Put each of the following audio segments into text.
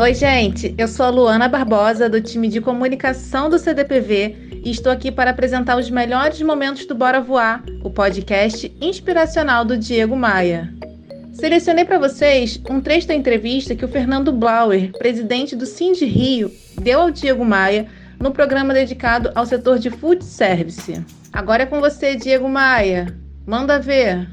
Oi, gente. Eu sou a Luana Barbosa, do time de comunicação do CDPV, e estou aqui para apresentar os melhores momentos do Bora Voar, o podcast inspiracional do Diego Maia. Selecionei para vocês um trecho da entrevista que o Fernando Blauer, presidente do Cindy Rio, deu ao Diego Maia no programa dedicado ao setor de food service. Agora é com você, Diego Maia. Manda ver.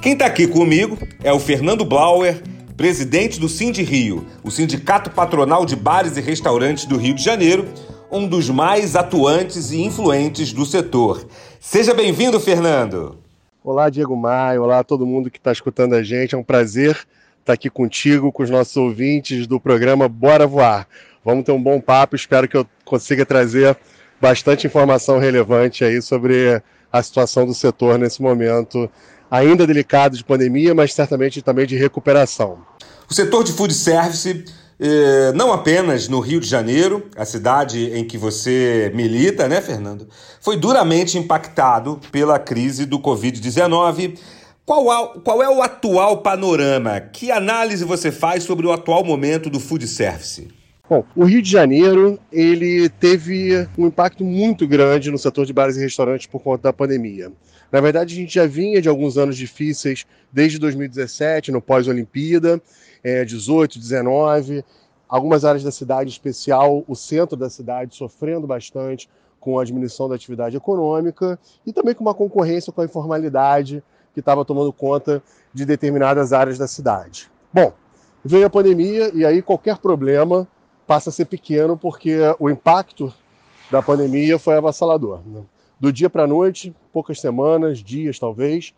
Quem está aqui comigo é o Fernando Blauer, presidente do Cindy Rio, o Sindicato Patronal de Bares e Restaurantes do Rio de Janeiro, um dos mais atuantes e influentes do setor. Seja bem-vindo, Fernando. Olá, Diego Maia, olá todo mundo que está escutando a gente. É um prazer estar aqui contigo, com os nossos ouvintes do programa Bora Voar. Vamos ter um bom papo, espero que eu consiga trazer bastante informação relevante aí sobre a situação do setor nesse momento ainda delicado de pandemia, mas certamente também de recuperação. O setor de food service, eh, não apenas no Rio de Janeiro, a cidade em que você milita, né, Fernando, foi duramente impactado pela crise do Covid-19. Qual, qual é o atual panorama? Que análise você faz sobre o atual momento do food service? Bom, o Rio de Janeiro ele teve um impacto muito grande no setor de bares e restaurantes por conta da pandemia. Na verdade, a gente já vinha de alguns anos difíceis desde 2017, no pós-Olimpíada, é, 18, 19. Algumas áreas da cidade, em especial o centro da cidade, sofrendo bastante com a diminuição da atividade econômica e também com uma concorrência com a informalidade que estava tomando conta de determinadas áreas da cidade. Bom, veio a pandemia e aí qualquer problema passa a ser pequeno porque o impacto da pandemia foi avassalador. Né? Do dia para a noite, poucas semanas, dias talvez,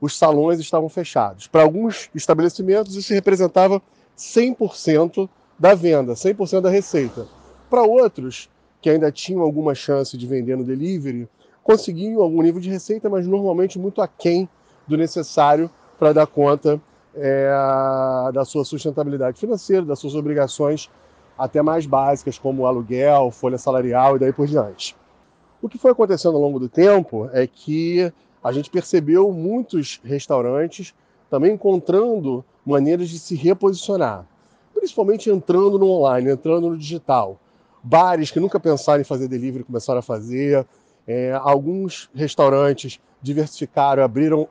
os salões estavam fechados. Para alguns estabelecimentos, isso representava 100% da venda, 100% da receita. Para outros, que ainda tinham alguma chance de vender no delivery, conseguiam algum nível de receita, mas normalmente muito aquém do necessário para dar conta é, da sua sustentabilidade financeira, das suas obrigações até mais básicas, como aluguel, folha salarial e daí por diante. O que foi acontecendo ao longo do tempo é que a gente percebeu muitos restaurantes também encontrando maneiras de se reposicionar, principalmente entrando no online, entrando no digital. Bares que nunca pensaram em fazer delivery começaram a fazer, é, alguns restaurantes diversificaram, abriram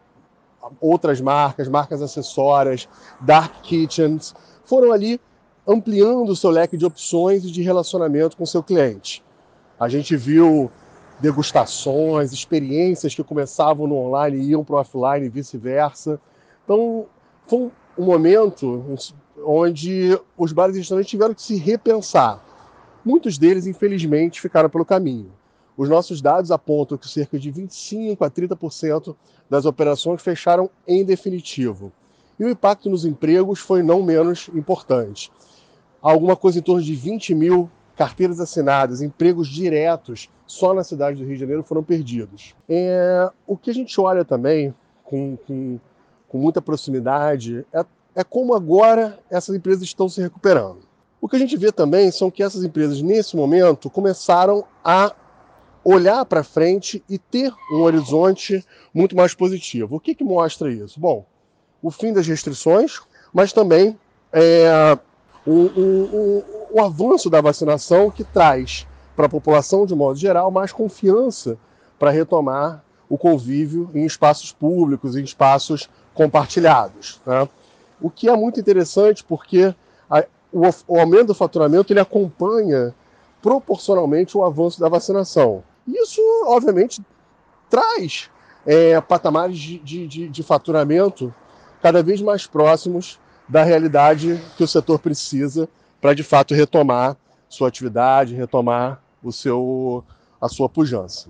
outras marcas, marcas acessórias, dark kitchens, foram ali ampliando o seu leque de opções e de relacionamento com o seu cliente. A gente viu degustações, experiências que começavam no online e iam para o offline e vice-versa. Então, foi um momento onde os bares e restaurantes tiveram que se repensar. Muitos deles, infelizmente, ficaram pelo caminho. Os nossos dados apontam que cerca de 25 a 30% das operações fecharam em definitivo. E o impacto nos empregos foi não menos importante. Alguma coisa em torno de 20 mil carteiras assinadas, empregos diretos só na cidade do Rio de Janeiro foram perdidos. É, o que a gente olha também com, com, com muita proximidade é, é como agora essas empresas estão se recuperando. O que a gente vê também são que essas empresas, nesse momento, começaram a olhar para frente e ter um horizonte muito mais positivo. O que, que mostra isso? Bom, o fim das restrições, mas também é, o, o, o, o avanço da vacinação que traz para a população, de modo geral, mais confiança para retomar o convívio em espaços públicos, em espaços compartilhados. Né? O que é muito interessante porque a, o, o, aumento do faturamento ele acompanha proporcionalmente o avanço da vacinação. Isso, obviamente, traz é, patamares de, de, de faturamento cada vez mais próximos da realidade que o setor precisa para de fato retomar sua atividade, retomar o seu a sua pujança.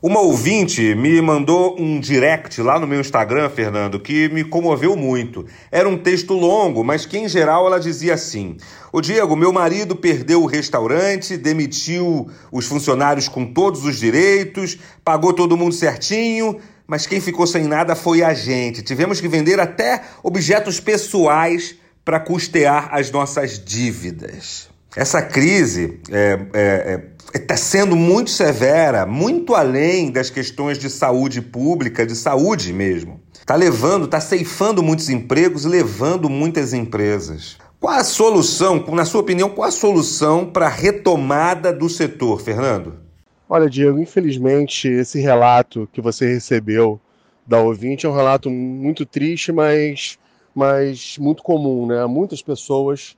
Uma ouvinte me mandou um direct lá no meu Instagram, Fernando, que me comoveu muito. Era um texto longo, mas que em geral ela dizia assim: O Diego, meu marido perdeu o restaurante, demitiu os funcionários com todos os direitos, pagou todo mundo certinho, mas quem ficou sem nada foi a gente. Tivemos que vender até objetos pessoais para custear as nossas dívidas. Essa crise está é, é, é, tá sendo muito severa, muito além das questões de saúde pública, de saúde mesmo. Está levando, está ceifando muitos empregos, levando muitas empresas. Qual a solução, na sua opinião, qual a solução para a retomada do setor, Fernando? Olha, Diego, infelizmente esse relato que você recebeu da ouvinte é um relato muito triste, mas, mas muito comum, né? Muitas pessoas,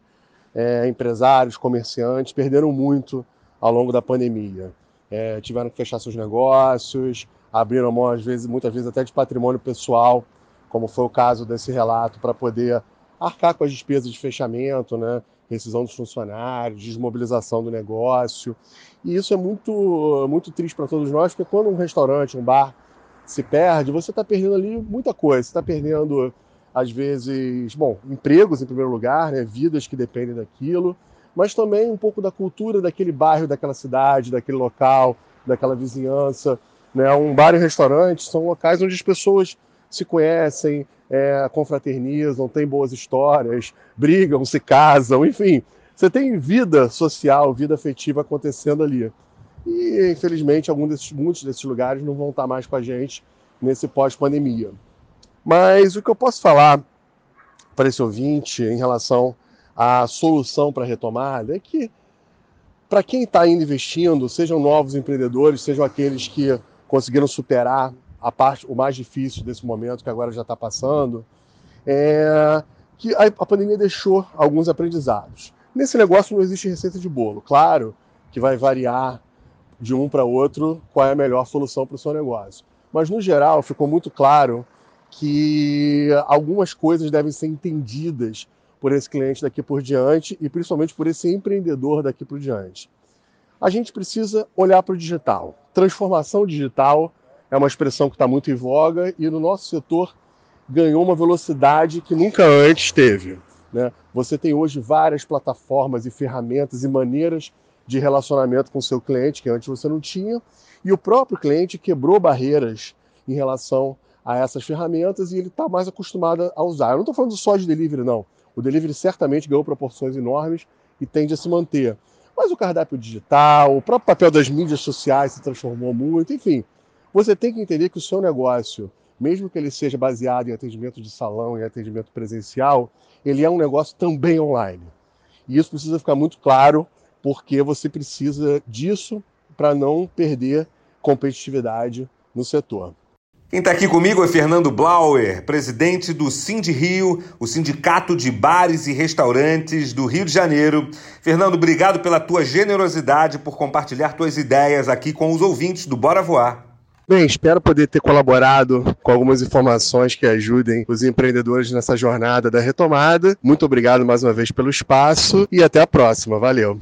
é, empresários, comerciantes, perderam muito ao longo da pandemia. É, tiveram que fechar seus negócios, abriram mão, às vezes, muitas vezes até de patrimônio pessoal, como foi o caso desse relato, para poder arcar com as despesas de fechamento, né? Rescisão dos funcionários, desmobilização do negócio. E isso é muito, muito triste para todos nós, porque quando um restaurante, um bar se perde, você está perdendo ali muita coisa. Você está perdendo, às vezes, bom, empregos em primeiro lugar, né? vidas que dependem daquilo, mas também um pouco da cultura daquele bairro, daquela cidade, daquele local, daquela vizinhança. Né? Um bar e um restaurante são locais onde as pessoas se conhecem, é, confraternizam, têm boas histórias, brigam, se casam, enfim. Você tem vida social, vida afetiva acontecendo ali. E, infelizmente, alguns desses, muitos desses lugares não vão estar mais com a gente nesse pós-pandemia. Mas o que eu posso falar para esse ouvinte em relação à solução para a retomada é que, para quem está ainda investindo, sejam novos empreendedores, sejam aqueles que conseguiram superar a parte, o mais difícil desse momento que agora já está passando, é que a, a pandemia deixou alguns aprendizados. Nesse negócio não existe receita de bolo. Claro que vai variar de um para outro qual é a melhor solução para o seu negócio. Mas, no geral, ficou muito claro que algumas coisas devem ser entendidas por esse cliente daqui por diante e principalmente por esse empreendedor daqui por diante. A gente precisa olhar para o digital. Transformação digital é uma expressão que está muito em voga e no nosso setor ganhou uma velocidade que nunca antes teve. Né? Você tem hoje várias plataformas e ferramentas e maneiras de relacionamento com o seu cliente que antes você não tinha, e o próprio cliente quebrou barreiras em relação a essas ferramentas e ele está mais acostumado a usar. Eu não estou falando só de delivery, não. O delivery certamente ganhou proporções enormes e tende a se manter. Mas o cardápio digital, o próprio papel das mídias sociais se transformou muito, enfim. Você tem que entender que o seu negócio, mesmo que ele seja baseado em atendimento de salão e atendimento presencial, ele é um negócio também online. E isso precisa ficar muito claro, porque você precisa disso para não perder competitividade no setor. Quem está aqui comigo é Fernando Blauer, presidente do Cindy Rio, o Sindicato de Bares e Restaurantes do Rio de Janeiro. Fernando, obrigado pela tua generosidade por compartilhar tuas ideias aqui com os ouvintes do Bora Voar. Bem, espero poder ter colaborado com algumas informações que ajudem os empreendedores nessa jornada da retomada. Muito obrigado mais uma vez pelo espaço e até a próxima. Valeu!